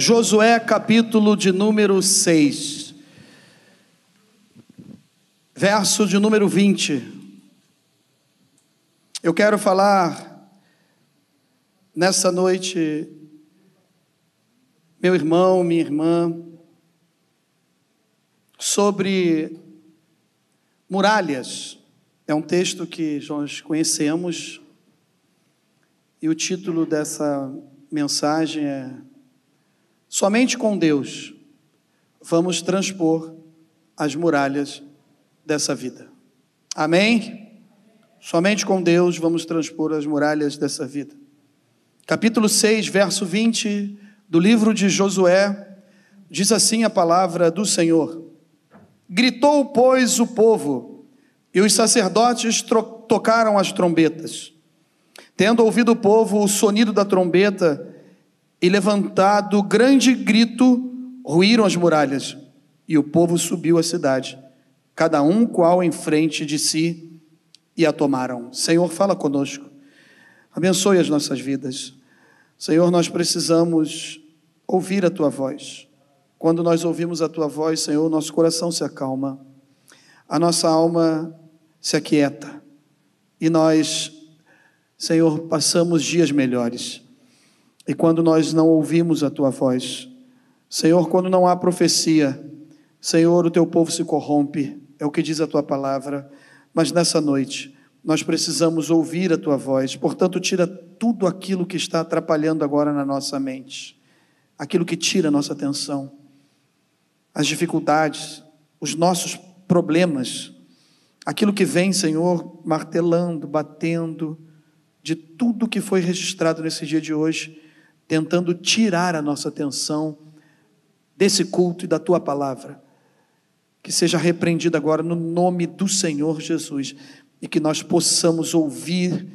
Josué, capítulo de número 6, verso de número 20. Eu quero falar nessa noite, meu irmão, minha irmã, sobre muralhas. É um texto que nós conhecemos e o título dessa mensagem é Somente com Deus vamos transpor as muralhas dessa vida. Amém? Somente com Deus vamos transpor as muralhas dessa vida. Capítulo 6, verso 20 do livro de Josué, diz assim a palavra do Senhor: Gritou, pois, o povo, e os sacerdotes tocaram as trombetas. Tendo ouvido o povo o sonido da trombeta, e levantado grande grito, ruíram as muralhas, e o povo subiu à cidade, cada um qual em frente de si, e a tomaram. Senhor, fala conosco, abençoe as nossas vidas. Senhor, nós precisamos ouvir a tua voz. Quando nós ouvimos a tua voz, Senhor, nosso coração se acalma, a nossa alma se aquieta, e nós, Senhor, passamos dias melhores. E quando nós não ouvimos a tua voz, Senhor, quando não há profecia, Senhor, o teu povo se corrompe, é o que diz a tua palavra, mas nessa noite nós precisamos ouvir a tua voz, portanto, tira tudo aquilo que está atrapalhando agora na nossa mente, aquilo que tira a nossa atenção, as dificuldades, os nossos problemas, aquilo que vem, Senhor, martelando, batendo, de tudo que foi registrado nesse dia de hoje tentando tirar a nossa atenção desse culto e da tua palavra. Que seja repreendido agora no nome do Senhor Jesus e que nós possamos ouvir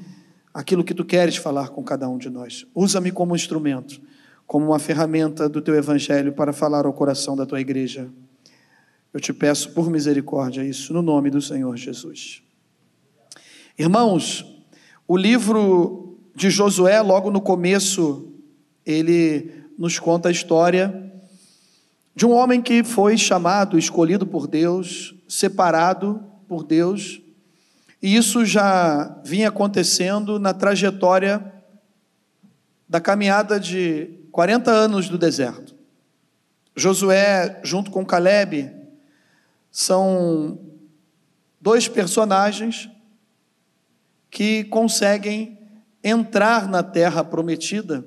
aquilo que tu queres falar com cada um de nós. Usa-me como instrumento, como uma ferramenta do teu evangelho para falar ao coração da tua igreja. Eu te peço por misericórdia isso no nome do Senhor Jesus. Irmãos, o livro de Josué, logo no começo, ele nos conta a história de um homem que foi chamado, escolhido por Deus, separado por Deus, e isso já vinha acontecendo na trajetória da caminhada de 40 anos do deserto. Josué, junto com Caleb, são dois personagens que conseguem entrar na terra prometida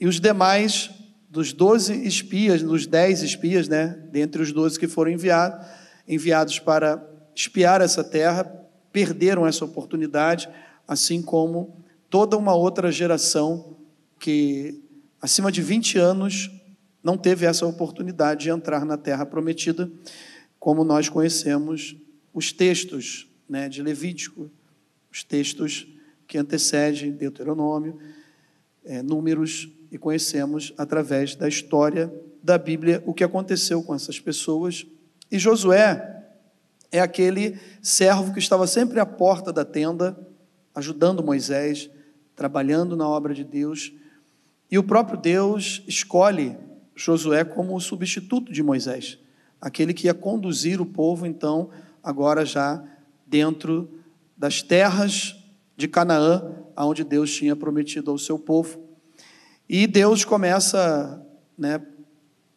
e os demais, dos doze espias, dos dez espias, né, dentre os doze que foram enviados, enviados para espiar essa terra, perderam essa oportunidade, assim como toda uma outra geração que, acima de 20 anos, não teve essa oportunidade de entrar na terra prometida, como nós conhecemos os textos né, de Levítico, os textos que antecedem Deuteronômio, é, Números e conhecemos através da história da Bíblia o que aconteceu com essas pessoas. E Josué é aquele servo que estava sempre à porta da tenda, ajudando Moisés, trabalhando na obra de Deus. E o próprio Deus escolhe Josué como o substituto de Moisés, aquele que ia conduzir o povo, então, agora já dentro das terras de Canaã, aonde Deus tinha prometido ao seu povo. E Deus começa, né,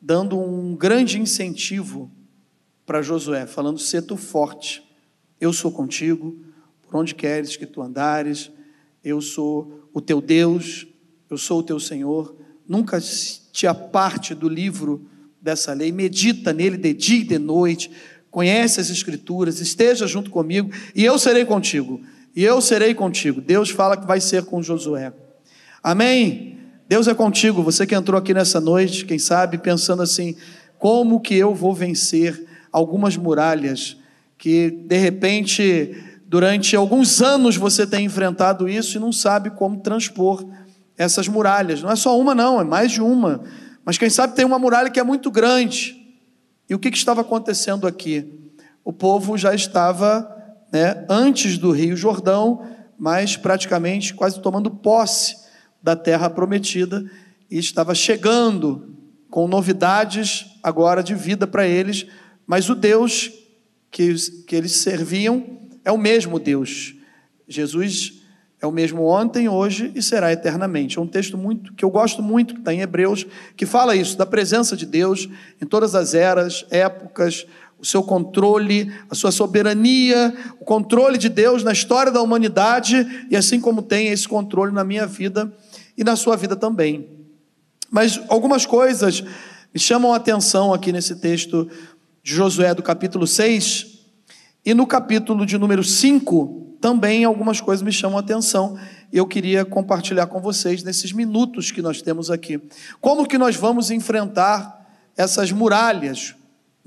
dando um grande incentivo para Josué, falando: "Se tu forte, eu sou contigo, por onde queres que tu andares, eu sou o teu Deus, eu sou o teu Senhor. Nunca te aparte do livro dessa lei, medita nele de dia e de noite, conhece as Escrituras, esteja junto comigo, e eu serei contigo. E eu serei contigo. Deus fala que vai ser com Josué. Amém? Deus é contigo, você que entrou aqui nessa noite, quem sabe, pensando assim: como que eu vou vencer algumas muralhas que, de repente, durante alguns anos você tem enfrentado isso e não sabe como transpor essas muralhas. Não é só uma, não, é mais de uma. Mas quem sabe tem uma muralha que é muito grande. E o que, que estava acontecendo aqui? O povo já estava né, antes do Rio Jordão, mas praticamente quase tomando posse da terra prometida, e estava chegando com novidades agora de vida para eles, mas o Deus que, que eles serviam é o mesmo Deus. Jesus é o mesmo ontem, hoje e será eternamente. É um texto muito que eu gosto muito, que está em Hebreus, que fala isso, da presença de Deus em todas as eras, épocas, o seu controle, a sua soberania, o controle de Deus na história da humanidade, e assim como tem esse controle na minha vida e na sua vida também. Mas algumas coisas me chamam a atenção aqui nesse texto de Josué, do capítulo 6, e no capítulo de número 5, também algumas coisas me chamam a atenção. Eu queria compartilhar com vocês nesses minutos que nós temos aqui. Como que nós vamos enfrentar essas muralhas?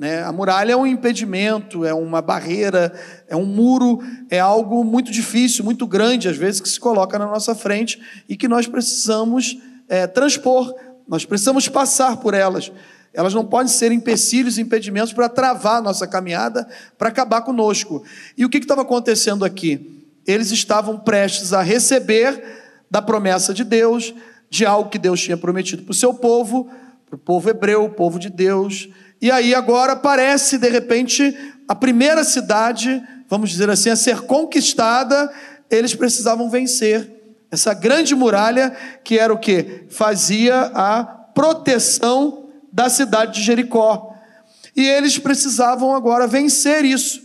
Né? A muralha é um impedimento, é uma barreira, é um muro, é algo muito difícil, muito grande, às vezes, que se coloca na nossa frente e que nós precisamos é, transpor, nós precisamos passar por elas. Elas não podem ser empecilhos, impedimentos para travar a nossa caminhada, para acabar conosco. E o que estava acontecendo aqui? Eles estavam prestes a receber da promessa de Deus, de algo que Deus tinha prometido para o seu povo, para o povo hebreu, o povo de Deus. E aí agora parece, de repente, a primeira cidade, vamos dizer assim, a ser conquistada, eles precisavam vencer. Essa grande muralha que era o que? Fazia a proteção da cidade de Jericó. E eles precisavam agora vencer isso.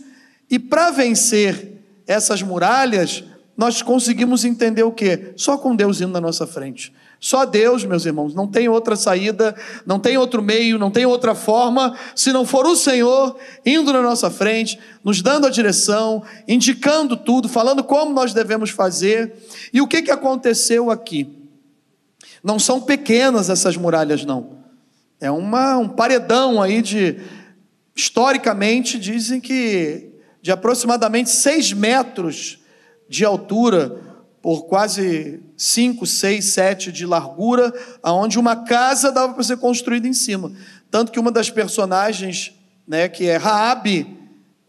E para vencer essas muralhas, nós conseguimos entender o que? Só com Deus indo na nossa frente. Só Deus, meus irmãos, não tem outra saída, não tem outro meio, não tem outra forma, se não for o Senhor indo na nossa frente, nos dando a direção, indicando tudo, falando como nós devemos fazer. E o que, que aconteceu aqui? Não são pequenas essas muralhas, não. É uma, um paredão aí de. Historicamente, dizem que de aproximadamente seis metros de altura, por quase cinco, seis, sete de largura, aonde uma casa dava para ser construída em cima. Tanto que uma das personagens, né, que é Raabe,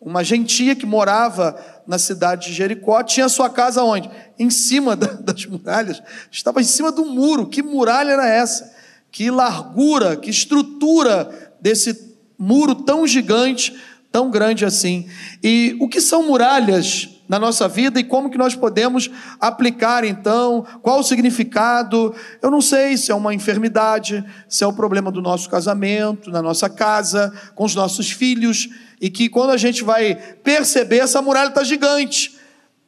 uma gentia que morava na cidade de Jericó, tinha sua casa onde? Em cima das muralhas. Estava em cima do muro. Que muralha era essa? que largura, que estrutura desse muro tão gigante, tão grande assim. E o que são muralhas na nossa vida e como que nós podemos aplicar então, qual o significado? Eu não sei se é uma enfermidade, se é o problema do nosso casamento, na nossa casa, com os nossos filhos, e que quando a gente vai perceber, essa muralha está gigante.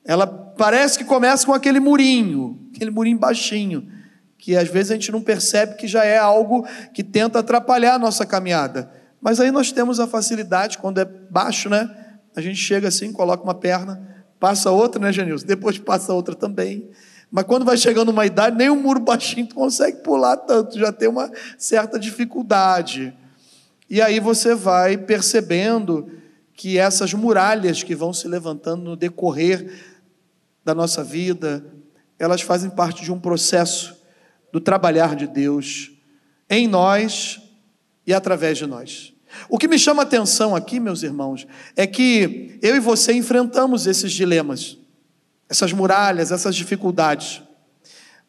Ela parece que começa com aquele murinho, aquele murinho baixinho que às vezes a gente não percebe que já é algo que tenta atrapalhar a nossa caminhada. Mas aí nós temos a facilidade, quando é baixo, né? A gente chega assim, coloca uma perna, passa outra, né, Genilson? Depois passa outra também. Mas quando vai chegando uma idade, nem um muro baixinho tu consegue pular tanto, já tem uma certa dificuldade. E aí você vai percebendo que essas muralhas que vão se levantando no decorrer da nossa vida, elas fazem parte de um processo do trabalhar de Deus em nós e através de nós. O que me chama a atenção aqui, meus irmãos, é que eu e você enfrentamos esses dilemas, essas muralhas, essas dificuldades.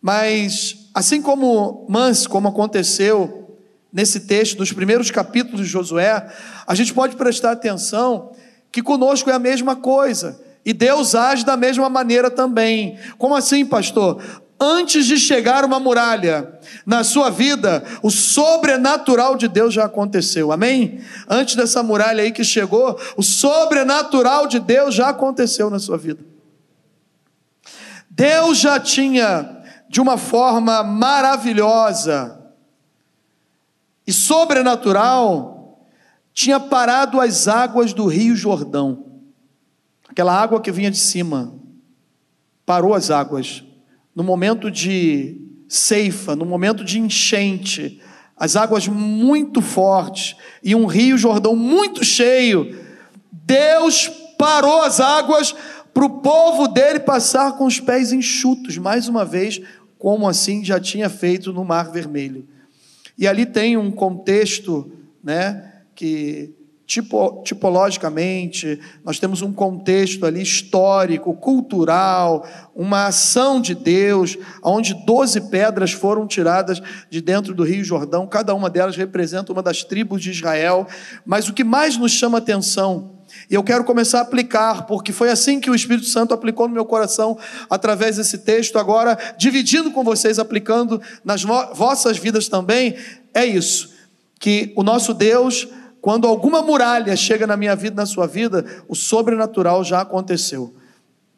Mas, assim como Mans, como aconteceu nesse texto, dos primeiros capítulos de Josué, a gente pode prestar atenção que conosco é a mesma coisa. E Deus age da mesma maneira também. Como assim, pastor? Antes de chegar uma muralha na sua vida, o sobrenatural de Deus já aconteceu, amém? Antes dessa muralha aí que chegou, o sobrenatural de Deus já aconteceu na sua vida. Deus já tinha, de uma forma maravilhosa e sobrenatural, tinha parado as águas do Rio Jordão, aquela água que vinha de cima, parou as águas no momento de ceifa, no momento de enchente, as águas muito fortes e um rio Jordão muito cheio, Deus parou as águas para o povo dele passar com os pés enxutos, mais uma vez, como assim já tinha feito no Mar Vermelho. E ali tem um contexto, né, que tipo, tipologicamente, nós temos um contexto ali histórico, cultural, uma ação de Deus, onde 12 pedras foram tiradas de dentro do Rio Jordão, cada uma delas representa uma das tribos de Israel. Mas o que mais nos chama atenção, e eu quero começar a aplicar, porque foi assim que o Espírito Santo aplicou no meu coração, através desse texto, agora dividindo com vocês, aplicando nas vossas vidas também, é isso, que o nosso Deus quando alguma muralha chega na minha vida, na sua vida, o sobrenatural já aconteceu.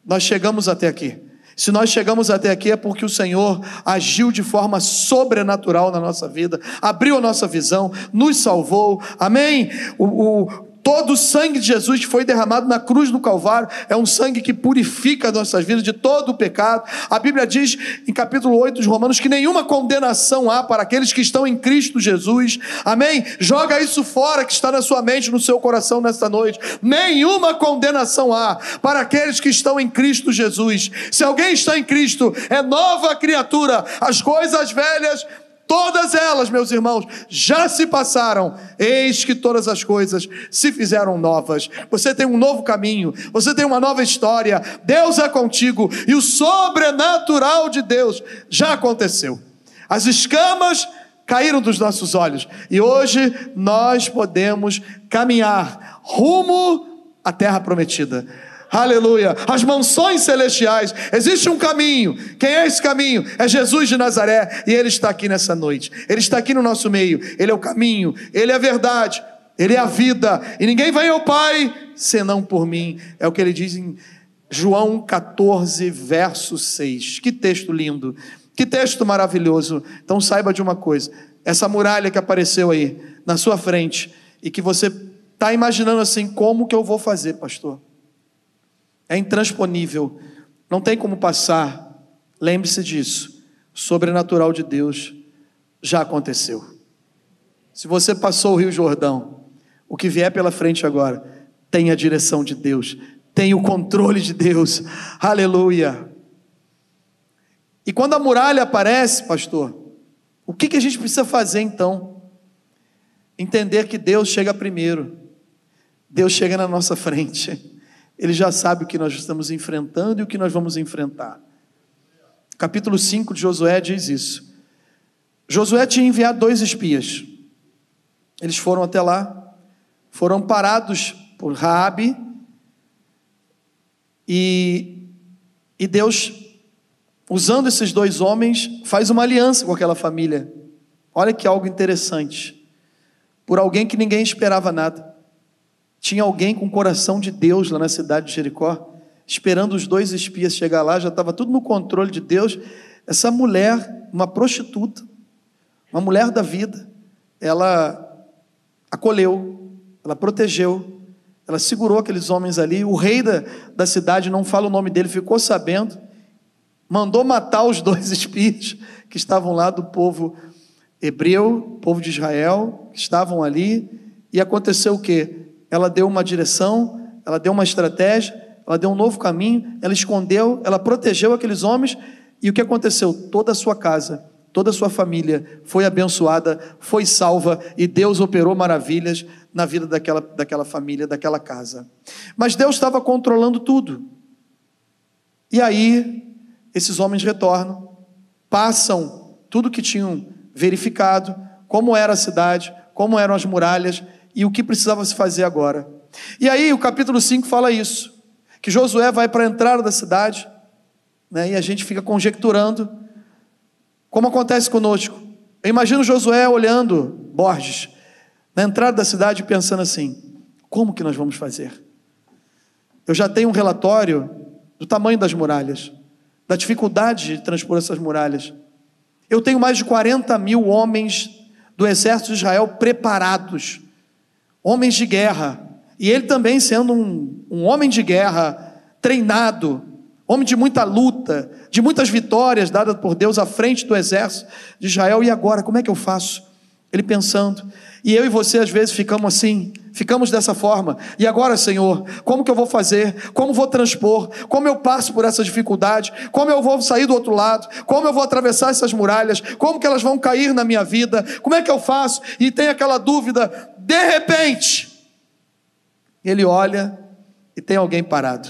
Nós chegamos até aqui. Se nós chegamos até aqui é porque o Senhor agiu de forma sobrenatural na nossa vida, abriu a nossa visão, nos salvou, amém? O, o, Todo o sangue de Jesus que foi derramado na cruz do Calvário é um sangue que purifica nossas vidas de todo o pecado. A Bíblia diz em capítulo 8 dos Romanos que nenhuma condenação há para aqueles que estão em Cristo Jesus. Amém? Joga isso fora que está na sua mente, no seu coração nesta noite. Nenhuma condenação há para aqueles que estão em Cristo Jesus. Se alguém está em Cristo, é nova criatura. As coisas velhas Todas elas, meus irmãos, já se passaram. Eis que todas as coisas se fizeram novas. Você tem um novo caminho, você tem uma nova história. Deus é contigo e o sobrenatural de Deus já aconteceu. As escamas caíram dos nossos olhos e hoje nós podemos caminhar rumo à terra prometida aleluia, as mansões celestiais. Existe um caminho. Quem é esse caminho? É Jesus de Nazaré e ele está aqui nessa noite. Ele está aqui no nosso meio. Ele é o caminho, ele é a verdade, ele é a vida. E ninguém vem ao Pai senão por mim. É o que ele diz em João 14, verso 6. Que texto lindo. Que texto maravilhoso. Então saiba de uma coisa: essa muralha que apareceu aí na sua frente e que você está imaginando assim, como que eu vou fazer, pastor? É intransponível, não tem como passar. Lembre-se disso. O sobrenatural de Deus já aconteceu. Se você passou o Rio Jordão, o que vier pela frente agora, tem a direção de Deus, tem o controle de Deus. Aleluia. E quando a muralha aparece, pastor, o que, que a gente precisa fazer então? Entender que Deus chega primeiro, Deus chega na nossa frente. Ele já sabe o que nós estamos enfrentando e o que nós vamos enfrentar. Capítulo 5 de Josué diz isso. Josué tinha enviado dois espias. Eles foram até lá, foram parados por Raabe e, e Deus, usando esses dois homens, faz uma aliança com aquela família. Olha que algo interessante. Por alguém que ninguém esperava nada. Tinha alguém com o coração de Deus lá na cidade de Jericó, esperando os dois espias chegar lá, já estava tudo no controle de Deus. Essa mulher, uma prostituta, uma mulher da vida, ela acolheu, ela protegeu, ela segurou aqueles homens ali. O rei da, da cidade, não fala o nome dele, ficou sabendo, mandou matar os dois espias que estavam lá do povo hebreu, povo de Israel, que estavam ali. E aconteceu o quê? Ela deu uma direção, ela deu uma estratégia, ela deu um novo caminho, ela escondeu, ela protegeu aqueles homens, e o que aconteceu? Toda a sua casa, toda a sua família foi abençoada, foi salva, e Deus operou maravilhas na vida daquela, daquela família, daquela casa. Mas Deus estava controlando tudo. E aí, esses homens retornam, passam tudo que tinham verificado, como era a cidade, como eram as muralhas, e o que precisava se fazer agora. E aí o capítulo 5 fala isso, que Josué vai para a entrada da cidade, né, e a gente fica conjecturando, como acontece conosco. Eu imagino Josué olhando Borges, na entrada da cidade, pensando assim: como que nós vamos fazer? Eu já tenho um relatório do tamanho das muralhas, da dificuldade de transpor essas muralhas. Eu tenho mais de 40 mil homens do exército de Israel preparados homens de guerra, e ele também sendo um, um homem de guerra, treinado, homem de muita luta, de muitas vitórias dadas por Deus à frente do exército de Israel, e agora, como é que eu faço? Ele pensando, e eu e você às vezes ficamos assim, ficamos dessa forma. E agora, Senhor, como que eu vou fazer? Como vou transpor? Como eu passo por essa dificuldade? Como eu vou sair do outro lado? Como eu vou atravessar essas muralhas? Como que elas vão cair na minha vida? Como é que eu faço? E tem aquela dúvida, de repente, Ele olha e tem alguém parado.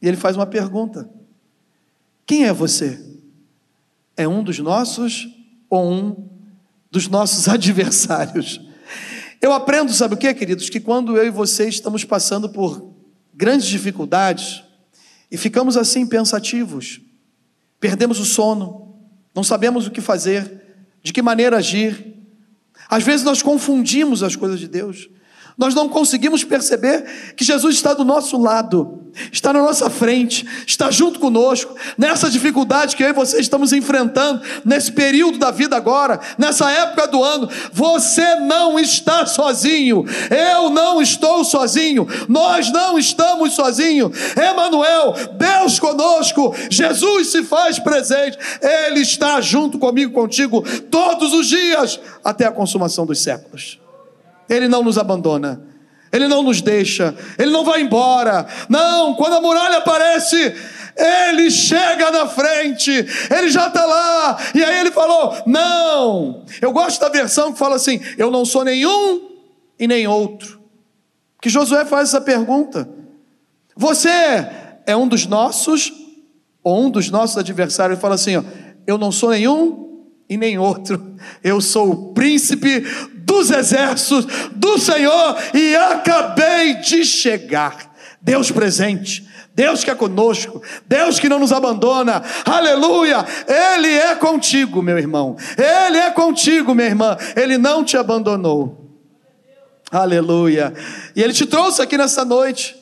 E ele faz uma pergunta: Quem é você? É um dos nossos ou um dos nossos adversários? Eu aprendo, sabe o que, queridos? Que quando eu e você estamos passando por grandes dificuldades e ficamos assim pensativos, perdemos o sono, não sabemos o que fazer, de que maneira agir. Às vezes nós confundimos as coisas de Deus. Nós não conseguimos perceber que Jesus está do nosso lado, está na nossa frente, está junto conosco, nessa dificuldade que eu e você estamos enfrentando, nesse período da vida agora, nessa época do ano. Você não está sozinho, eu não estou sozinho, nós não estamos sozinhos. Emanuel, Deus conosco, Jesus se faz presente, Ele está junto comigo, contigo, todos os dias, até a consumação dos séculos. Ele não nos abandona, Ele não nos deixa, Ele não vai embora. Não, quando a muralha aparece, ele chega na frente, ele já está lá, e aí ele falou: Não, eu gosto da versão que fala assim: Eu não sou nenhum e nem outro. Que Josué faz essa pergunta: Você é um dos nossos ou um dos nossos adversários? Ele fala assim: ó, Eu não sou nenhum e nem outro. Eu sou o príncipe dos exércitos do Senhor e acabei de chegar. Deus presente. Deus que é conosco, Deus que não nos abandona, aleluia, Ele é contigo, meu irmão, Ele é contigo, minha irmã, Ele não te abandonou, aleluia, e Ele te trouxe aqui nessa noite,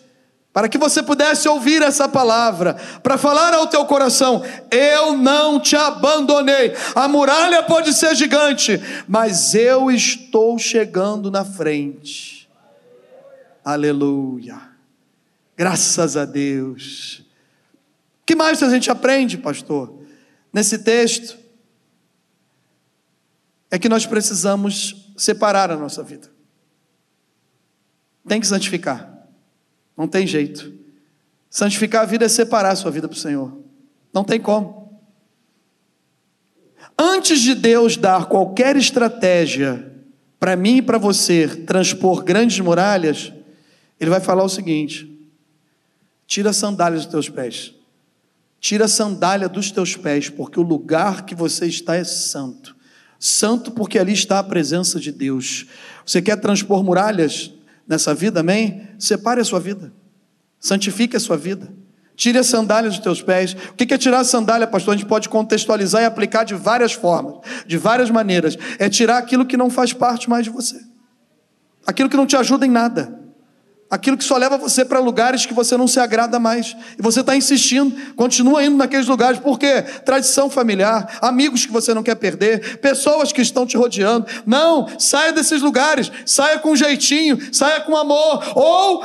para que você pudesse ouvir essa palavra, para falar ao teu coração: eu não te abandonei. A muralha pode ser gigante, mas eu estou chegando na frente. Aleluia. Graças a Deus. O que mais a gente aprende, pastor? Nesse texto é que nós precisamos separar a nossa vida. Tem que santificar. Não tem jeito. Santificar a vida é separar a sua vida para o Senhor. Não tem como. Antes de Deus dar qualquer estratégia para mim e para você transpor grandes muralhas, Ele vai falar o seguinte: tira a sandália dos teus pés. Tira a sandália dos teus pés, porque o lugar que você está é santo. Santo porque ali está a presença de Deus. Você quer transpor muralhas? Nessa vida, amém? Separe a sua vida, santifique a sua vida. Tire a sandália dos teus pés. O que é tirar a sandália, pastor? A gente pode contextualizar e aplicar de várias formas, de várias maneiras. É tirar aquilo que não faz parte mais de você, aquilo que não te ajuda em nada aquilo que só leva você para lugares que você não se agrada mais. E você está insistindo, continua indo naqueles lugares, por quê? Tradição familiar, amigos que você não quer perder, pessoas que estão te rodeando. Não, saia desses lugares, saia com jeitinho, saia com amor, ou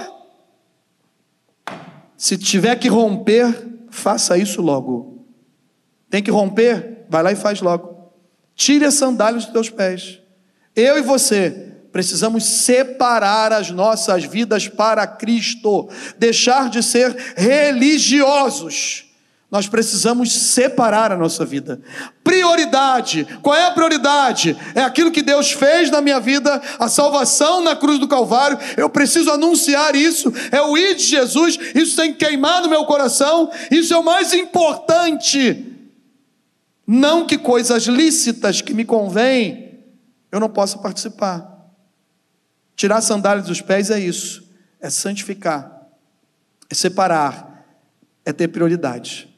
se tiver que romper, faça isso logo. Tem que romper? Vai lá e faz logo. Tire a sandália dos teus pés. Eu e você precisamos separar as nossas vidas para Cristo, deixar de ser religiosos. Nós precisamos separar a nossa vida. Prioridade. Qual é a prioridade? É aquilo que Deus fez na minha vida, a salvação na cruz do Calvário. Eu preciso anunciar isso. É o ir de Jesus. Isso tem que queimar no meu coração. Isso é o mais importante. Não que coisas lícitas que me convêm, eu não possa participar. Tirar a sandália dos pés é isso, é santificar, é separar, é ter prioridade.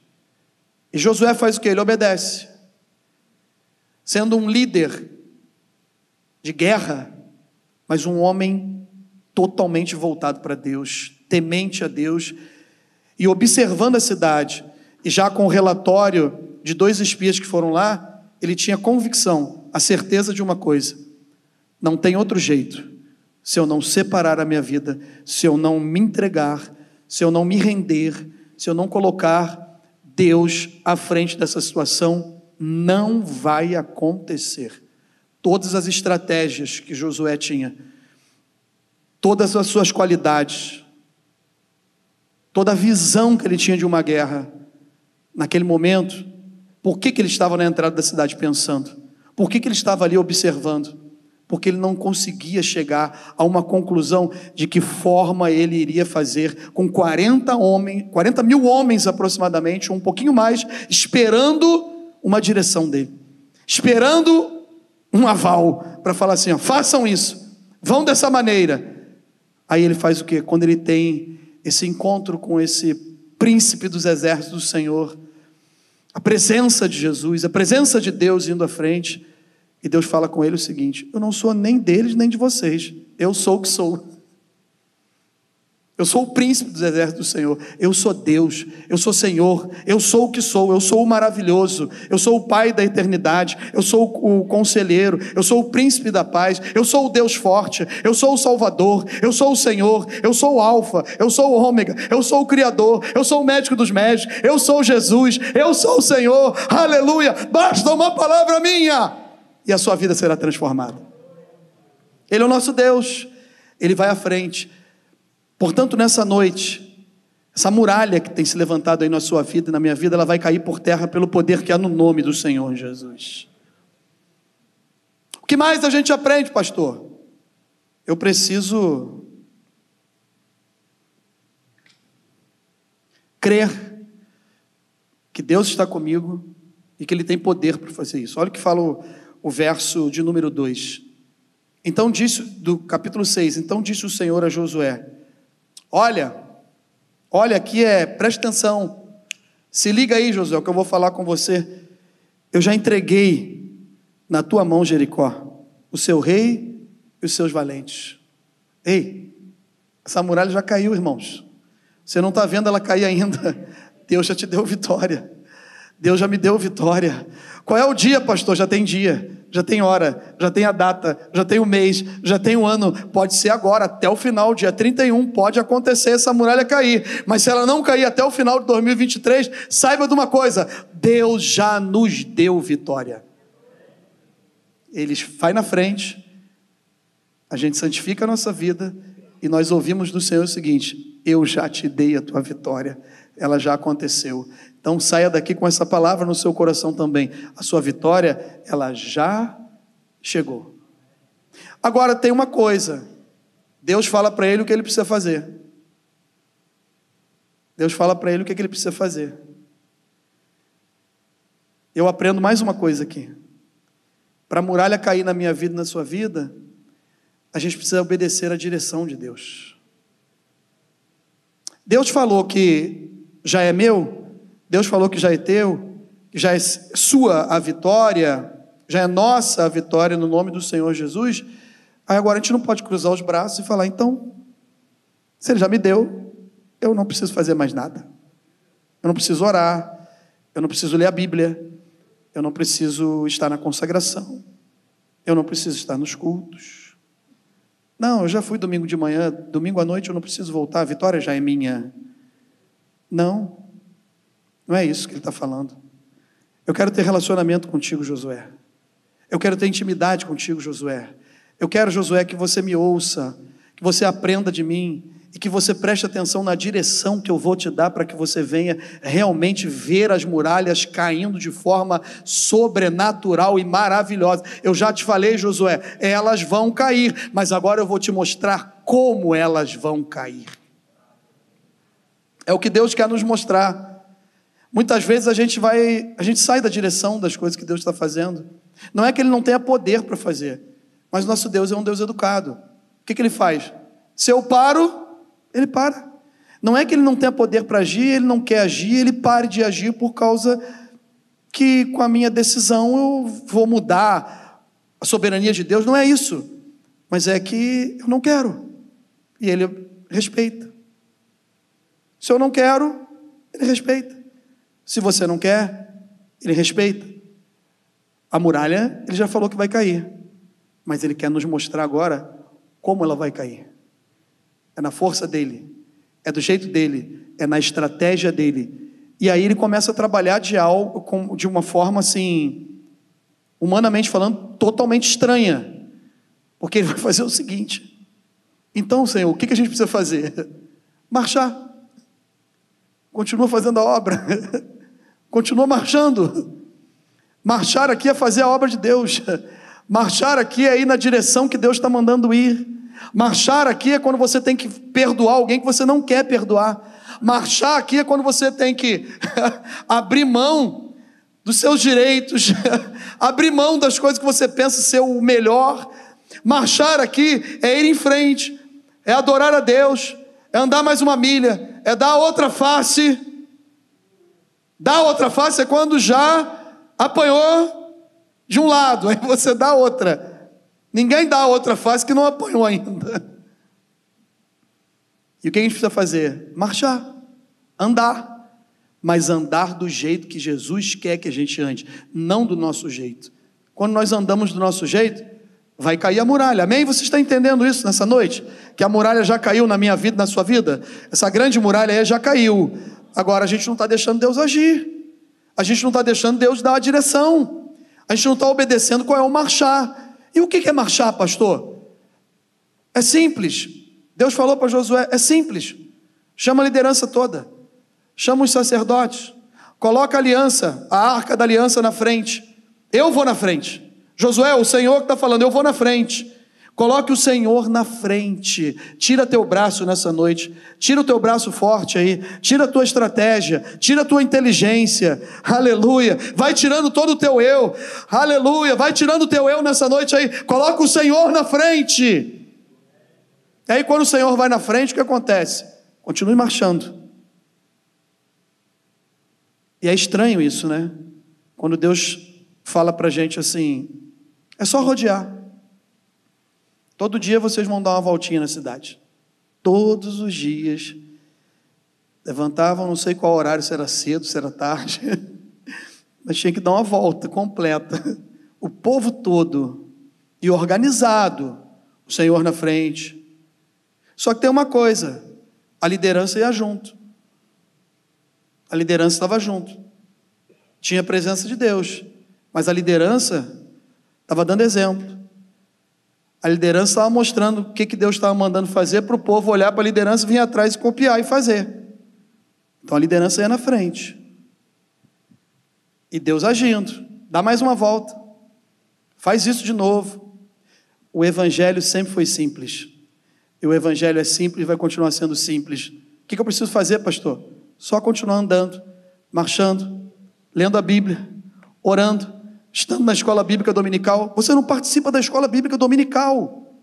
E Josué faz o que? Ele obedece. Sendo um líder de guerra, mas um homem totalmente voltado para Deus, temente a Deus, e observando a cidade, e já com o relatório de dois espias que foram lá, ele tinha convicção, a certeza de uma coisa: não tem outro jeito se eu não separar a minha vida, se eu não me entregar, se eu não me render, se eu não colocar Deus à frente dessa situação, não vai acontecer. Todas as estratégias que Josué tinha, todas as suas qualidades, toda a visão que ele tinha de uma guerra, naquele momento, por que, que ele estava na entrada da cidade pensando? Por que, que ele estava ali observando? Porque ele não conseguia chegar a uma conclusão de que forma ele iria fazer com 40 homens, 40 mil homens aproximadamente, um pouquinho mais, esperando uma direção dele, esperando um aval para falar assim: ó, façam isso, vão dessa maneira. Aí ele faz o quê? Quando ele tem esse encontro com esse príncipe dos exércitos do Senhor, a presença de Jesus, a presença de Deus indo à frente, e Deus fala com ele o seguinte: Eu não sou nem deles nem de vocês, eu sou o que sou. Eu sou o príncipe dos exércitos do Senhor. Eu sou Deus. Eu sou Senhor. Eu sou o que sou. Eu sou o maravilhoso. Eu sou o Pai da eternidade. Eu sou o conselheiro. Eu sou o príncipe da paz. Eu sou o Deus forte. Eu sou o Salvador. Eu sou o Senhor. Eu sou o Alfa. Eu sou o Ômega. Eu sou o Criador. Eu sou o médico dos médicos. Eu sou Jesus. Eu sou o Senhor. Aleluia. Basta uma palavra minha e a sua vida será transformada. Ele é o nosso Deus. Ele vai à frente. Portanto, nessa noite, essa muralha que tem se levantado aí na sua vida e na minha vida, ela vai cair por terra pelo poder que há no nome do Senhor Jesus. O que mais a gente aprende, pastor? Eu preciso crer que Deus está comigo e que Ele tem poder para fazer isso. Olha o que fala o, o verso de número 2. Então disse, do capítulo 6, então disse o Senhor a Josué: Olha, olha aqui é, preste atenção. Se liga aí, Josué, que eu vou falar com você. Eu já entreguei na tua mão, Jericó, o seu rei e os seus valentes. Ei, essa muralha já caiu, irmãos. Você não está vendo ela cair ainda. Deus já te deu vitória. Deus já me deu vitória. Qual é o dia, pastor? Já tem dia já tem hora, já tem a data, já tem o mês, já tem o ano, pode ser agora, até o final, dia 31, pode acontecer essa muralha cair, mas se ela não cair até o final de 2023, saiba de uma coisa: Deus já nos deu vitória. Ele vai na frente, a gente santifica a nossa vida e nós ouvimos do Senhor o seguinte: Eu já te dei a tua vitória, ela já aconteceu. Então saia daqui com essa palavra no seu coração também. A sua vitória, ela já chegou. Agora tem uma coisa. Deus fala para ele o que ele precisa fazer. Deus fala para ele o que ele precisa fazer. Eu aprendo mais uma coisa aqui. Para a muralha cair na minha vida e na sua vida, a gente precisa obedecer à direção de Deus. Deus falou que já é meu, Deus falou que já é teu, que já é sua a vitória, já é nossa a vitória no nome do Senhor Jesus. Aí agora a gente não pode cruzar os braços e falar, então, se ele já me deu, eu não preciso fazer mais nada. Eu não preciso orar, eu não preciso ler a Bíblia, eu não preciso estar na consagração, eu não preciso estar nos cultos. Não, eu já fui domingo de manhã, domingo à noite eu não preciso voltar, a vitória já é minha. Não. Não é isso que ele está falando. Eu quero ter relacionamento contigo, Josué. Eu quero ter intimidade contigo, Josué. Eu quero, Josué, que você me ouça, que você aprenda de mim e que você preste atenção na direção que eu vou te dar para que você venha realmente ver as muralhas caindo de forma sobrenatural e maravilhosa. Eu já te falei, Josué, elas vão cair, mas agora eu vou te mostrar como elas vão cair. É o que Deus quer nos mostrar. Muitas vezes a gente vai, a gente sai da direção das coisas que Deus está fazendo. Não é que Ele não tenha poder para fazer, mas nosso Deus é um Deus educado. O que, que Ele faz? Se eu paro, Ele para. Não é que Ele não tenha poder para agir, Ele não quer agir, Ele pare de agir por causa que com a minha decisão eu vou mudar a soberania de Deus. Não é isso. Mas é que eu não quero. E Ele respeita. Se eu não quero, Ele respeita. Se você não quer, ele respeita. A muralha, ele já falou que vai cair, mas ele quer nos mostrar agora como ela vai cair. É na força dele, é do jeito dele, é na estratégia dele. E aí ele começa a trabalhar de algo de uma forma assim, humanamente falando, totalmente estranha. Porque ele vai fazer o seguinte: então, Senhor, o que a gente precisa fazer? Marchar. Continua fazendo a obra. Continua marchando. Marchar aqui é fazer a obra de Deus. Marchar aqui é ir na direção que Deus está mandando ir. Marchar aqui é quando você tem que perdoar alguém que você não quer perdoar. Marchar aqui é quando você tem que abrir mão dos seus direitos, abrir mão das coisas que você pensa ser o melhor. Marchar aqui é ir em frente, é adorar a Deus, é andar mais uma milha, é dar outra face. Dar outra face é quando já apanhou de um lado, aí você dá outra. Ninguém dá outra face que não apanhou ainda. E o que a gente precisa fazer? Marchar, andar, mas andar do jeito que Jesus quer que a gente ande, não do nosso jeito. Quando nós andamos do nosso jeito, vai cair a muralha. Amém? Você está entendendo isso nessa noite? Que a muralha já caiu na minha vida, na sua vida? Essa grande muralha aí já caiu. Agora a gente não está deixando Deus agir. A gente não está deixando Deus dar a direção. A gente não está obedecendo qual é o marchar. E o que é marchar, pastor? É simples. Deus falou para Josué: é simples. Chama a liderança toda. Chama os sacerdotes. Coloca a aliança, a arca da aliança na frente. Eu vou na frente. Josué, o Senhor que está falando, eu vou na frente. Coloque o Senhor na frente. Tira teu braço nessa noite. Tira o teu braço forte aí. Tira a tua estratégia. Tira a tua inteligência. Aleluia. Vai tirando todo o teu eu. Aleluia. Vai tirando o teu eu nessa noite aí. Coloca o Senhor na frente. E aí, quando o Senhor vai na frente, o que acontece? Continue marchando. E é estranho isso, né? Quando Deus fala para gente assim: é só rodear. Todo dia vocês vão dar uma voltinha na cidade. Todos os dias. Levantavam, não sei qual horário, se era cedo, se era tarde. Mas tinha que dar uma volta completa. O povo todo. E organizado. O Senhor na frente. Só que tem uma coisa: a liderança ia junto. A liderança estava junto. Tinha a presença de Deus. Mas a liderança estava dando exemplo. A liderança estava mostrando o que, que Deus estava mandando fazer para o povo olhar para a liderança, vir atrás e copiar e fazer. Então a liderança ia na frente. E Deus agindo. Dá mais uma volta. Faz isso de novo. O evangelho sempre foi simples. E o evangelho é simples e vai continuar sendo simples. O que eu preciso fazer, pastor? Só continuar andando, marchando, lendo a Bíblia, orando, estando na escola bíblica dominical. Você não participa da escola bíblica dominical.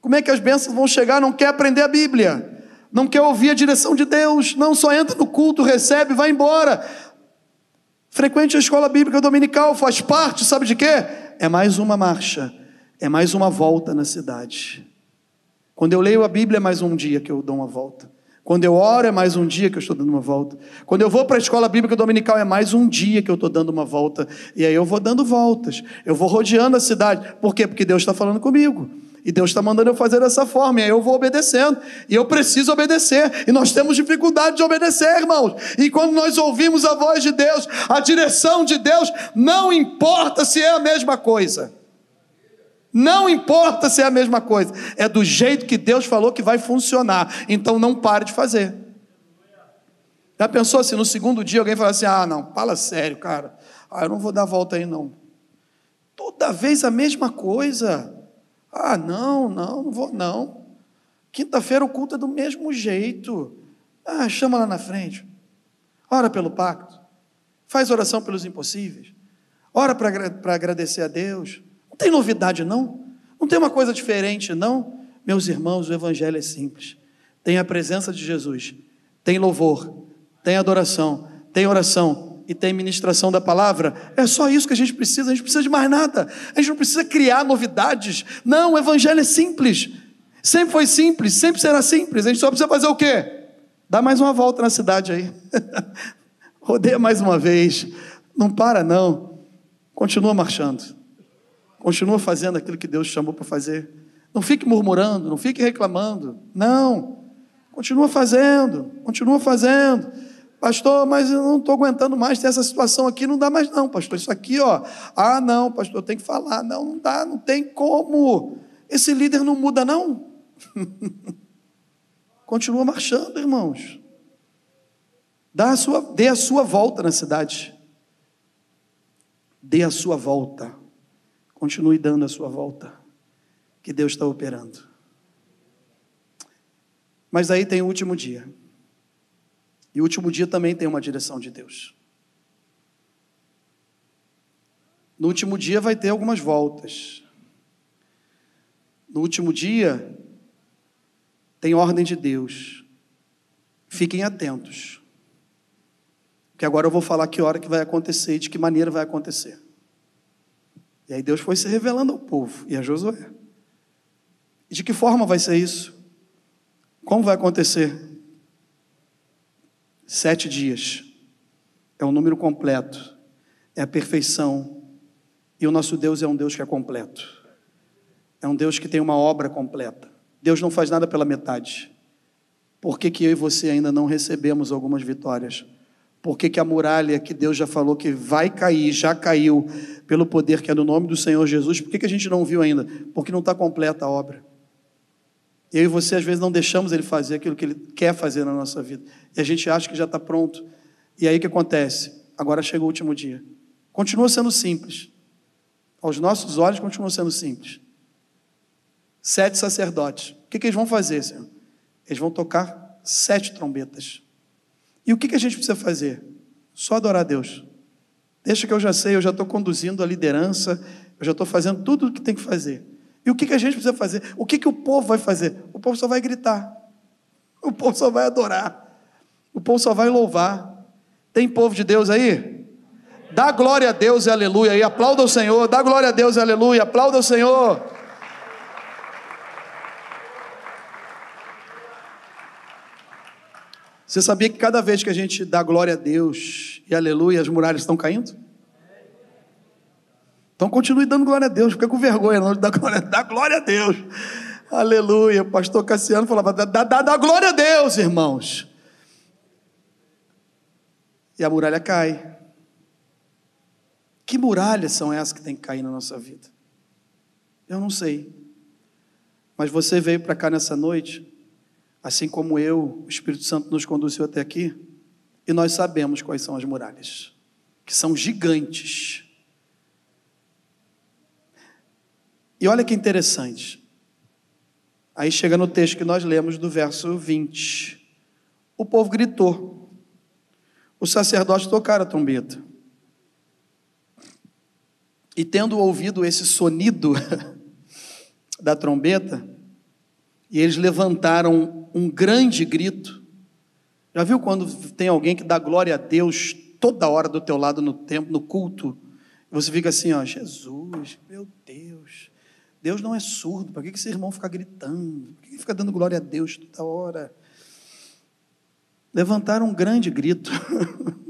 Como é que as bênçãos vão chegar? Não quer aprender a Bíblia, não quer ouvir a direção de Deus, não só entra no culto, recebe, vai embora. Frequente a escola bíblica dominical, faz parte, sabe de quê? É mais uma marcha, é mais uma volta na cidade. Quando eu leio a Bíblia, é mais um dia que eu dou uma volta. Quando eu oro, é mais um dia que eu estou dando uma volta. Quando eu vou para a escola bíblica dominical, é mais um dia que eu estou dando uma volta. E aí eu vou dando voltas. Eu vou rodeando a cidade. Por quê? Porque Deus está falando comigo. E Deus está mandando eu fazer dessa forma, e aí eu vou obedecendo, e eu preciso obedecer, e nós temos dificuldade de obedecer, irmãos. E quando nós ouvimos a voz de Deus, a direção de Deus, não importa se é a mesma coisa. Não importa se é a mesma coisa, é do jeito que Deus falou que vai funcionar. Então não pare de fazer. Já pensou se no segundo dia alguém falar assim: ah, não, fala sério, cara, ah, eu não vou dar volta aí não. Toda vez a mesma coisa. Ah, não, não, não vou não. Quinta-feira o culto é do mesmo jeito. Ah, chama lá na frente. Ora pelo pacto. Faz oração pelos impossíveis. Ora para agradecer a Deus tem novidade, não. Não tem uma coisa diferente, não. Meus irmãos, o Evangelho é simples. Tem a presença de Jesus, tem louvor, tem adoração, tem oração e tem ministração da palavra. É só isso que a gente precisa, a gente precisa de mais nada. A gente não precisa criar novidades. Não, o Evangelho é simples. Sempre foi simples, sempre será simples. A gente só precisa fazer o quê? Dá mais uma volta na cidade aí. Rodeia mais uma vez. Não para, não. Continua marchando. Continua fazendo aquilo que Deus chamou para fazer. Não fique murmurando, não fique reclamando. Não. Continua fazendo, continua fazendo. Pastor, mas eu não estou aguentando mais ter essa situação aqui, não dá mais não, pastor. Isso aqui, ó. Ah, não, pastor, tem que falar. Não, não dá, não tem como. Esse líder não muda, não. Continua marchando, irmãos. Dá a sua, dê a sua volta na cidade. Dê a sua volta. Continue dando a sua volta, que Deus está operando. Mas aí tem o último dia. E o último dia também tem uma direção de Deus. No último dia vai ter algumas voltas. No último dia tem ordem de Deus. Fiquem atentos. Que agora eu vou falar que hora que vai acontecer e de que maneira vai acontecer. E aí Deus foi se revelando ao povo e a Josué. De que forma vai ser isso? Como vai acontecer? Sete dias. É um número completo. É a perfeição. E o nosso Deus é um Deus que é completo. É um Deus que tem uma obra completa. Deus não faz nada pela metade. Por que, que eu e você ainda não recebemos algumas vitórias? Por que, que a muralha que Deus já falou que vai cair, já caiu, pelo poder que é no nome do Senhor Jesus, por que, que a gente não viu ainda? Porque não está completa a obra. Eu e você, às vezes, não deixamos Ele fazer aquilo que Ele quer fazer na nossa vida. E a gente acha que já está pronto. E aí o que acontece? Agora chega o último dia. Continua sendo simples. Aos nossos olhos, continua sendo simples. Sete sacerdotes. O que, que eles vão fazer, Senhor? Eles vão tocar sete trombetas. E o que, que a gente precisa fazer? Só adorar a Deus. Deixa que eu já sei, eu já estou conduzindo a liderança, eu já estou fazendo tudo o que tem que fazer. E o que, que a gente precisa fazer? O que, que o povo vai fazer? O povo só vai gritar. O povo só vai adorar. O povo só vai louvar. Tem povo de Deus aí? Dá glória a Deus e aleluia. E aplauda o Senhor. Dá glória a Deus e aleluia. Aplauda o Senhor. Você sabia que cada vez que a gente dá glória a Deus e aleluia, as muralhas estão caindo? Então continue dando glória a Deus, fica com vergonha não dar glória, dá glória a Deus. Aleluia. O pastor Cassiano falava: dá, dá, dá glória a Deus, irmãos. E a muralha cai. Que muralhas são essas que tem que cair na nossa vida? Eu não sei. Mas você veio para cá nessa noite Assim como eu, o Espírito Santo nos conduziu até aqui, e nós sabemos quais são as muralhas, que são gigantes. E olha que interessante. Aí chega no texto que nós lemos do verso 20. O povo gritou. Os sacerdotes tocaram a trombeta. E tendo ouvido esse sonido da trombeta, e eles levantaram um grande grito. Já viu quando tem alguém que dá glória a Deus toda hora do teu lado no templo, no culto? Você fica assim, ó, Jesus, meu Deus. Deus não é surdo. Para que esse irmão fica gritando? Por que fica dando glória a Deus toda hora? Levantaram um grande grito.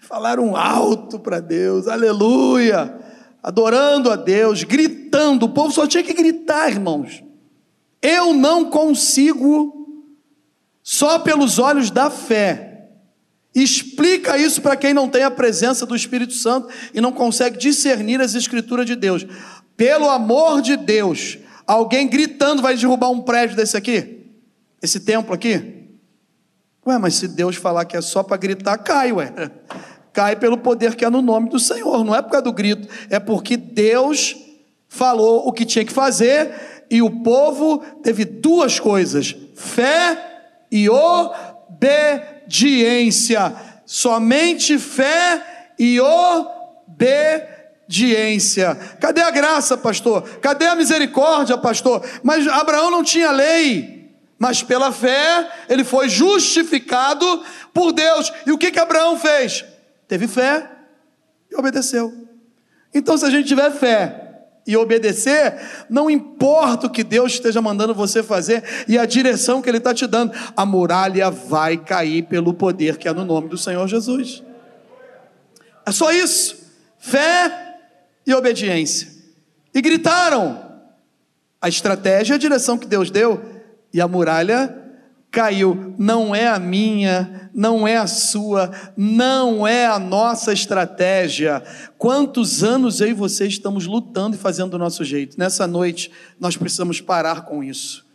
Falaram alto para Deus, aleluia, adorando a Deus, gritando. O povo só tinha que gritar, irmãos. Eu não consigo, só pelos olhos da fé, Explica isso para quem não tem a presença do Espírito Santo e não consegue discernir as Escrituras de Deus. Pelo amor de Deus, alguém gritando vai derrubar um prédio desse aqui? Esse templo aqui? Ué, mas se Deus falar que é só para gritar, cai, ué. Cai pelo poder que é no nome do Senhor, não é por causa do grito, é porque Deus falou o que tinha que fazer e o povo teve duas coisas: fé e obediência. Somente fé e obediência. Cadê a graça, pastor? Cadê a misericórdia, pastor? Mas Abraão não tinha lei, mas pela fé ele foi justificado por Deus. E o que que Abraão fez? Teve fé e obedeceu. Então, se a gente tiver fé e obedecer, não importa o que Deus esteja mandando você fazer e a direção que Ele está te dando, a muralha vai cair pelo poder que é no nome do Senhor Jesus. É só isso: fé e obediência. E gritaram. A estratégia e a direção que Deus deu, e a muralha caiu. Não é a minha, não é a sua, não é a nossa estratégia. Quantos anos eu e você estamos lutando e fazendo do nosso jeito? Nessa noite, nós precisamos parar com isso.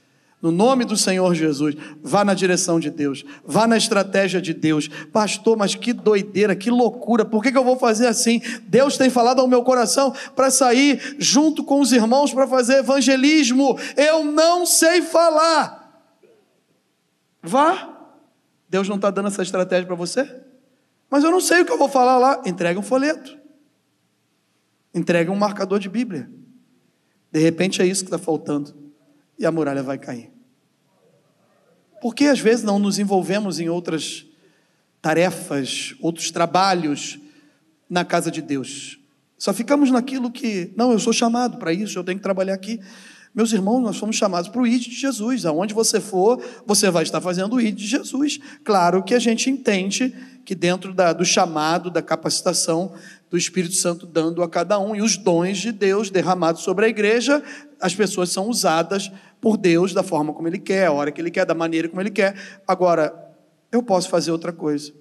No nome do Senhor Jesus, vá na direção de Deus, vá na estratégia de Deus. Pastor, mas que doideira, que loucura, por que, que eu vou fazer assim? Deus tem falado ao meu coração para sair junto com os irmãos para fazer evangelismo. Eu não sei falar. Vá. Deus não está dando essa estratégia para você? Mas eu não sei o que eu vou falar lá. Entrega um folheto, entrega um marcador de Bíblia. De repente é isso que está faltando e a muralha vai cair. Por que às vezes não nos envolvemos em outras tarefas, outros trabalhos na casa de Deus? Só ficamos naquilo que, não, eu sou chamado para isso, eu tenho que trabalhar aqui. Meus irmãos, nós fomos chamados para o ID de Jesus. Aonde você for, você vai estar fazendo o ID de Jesus. Claro que a gente entende que dentro da, do chamado, da capacitação do Espírito Santo dando a cada um e os dons de Deus derramados sobre a igreja, as pessoas são usadas por Deus da forma como Ele quer, a hora que Ele quer, da maneira como Ele quer. Agora, eu posso fazer outra coisa.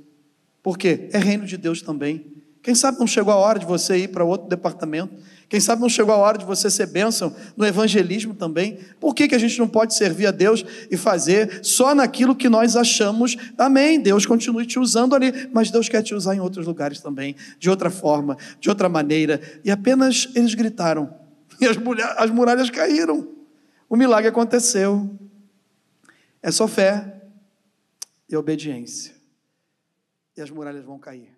Por quê? É reino de Deus também. Quem sabe não chegou a hora de você ir para outro departamento? Quem sabe não chegou a hora de você ser bênção no evangelismo também? Por que, que a gente não pode servir a Deus e fazer só naquilo que nós achamos? Amém. Deus continue te usando ali, mas Deus quer te usar em outros lugares também, de outra forma, de outra maneira. E apenas eles gritaram, e as, as muralhas caíram. O milagre aconteceu. É só fé e obediência. E as muralhas vão cair.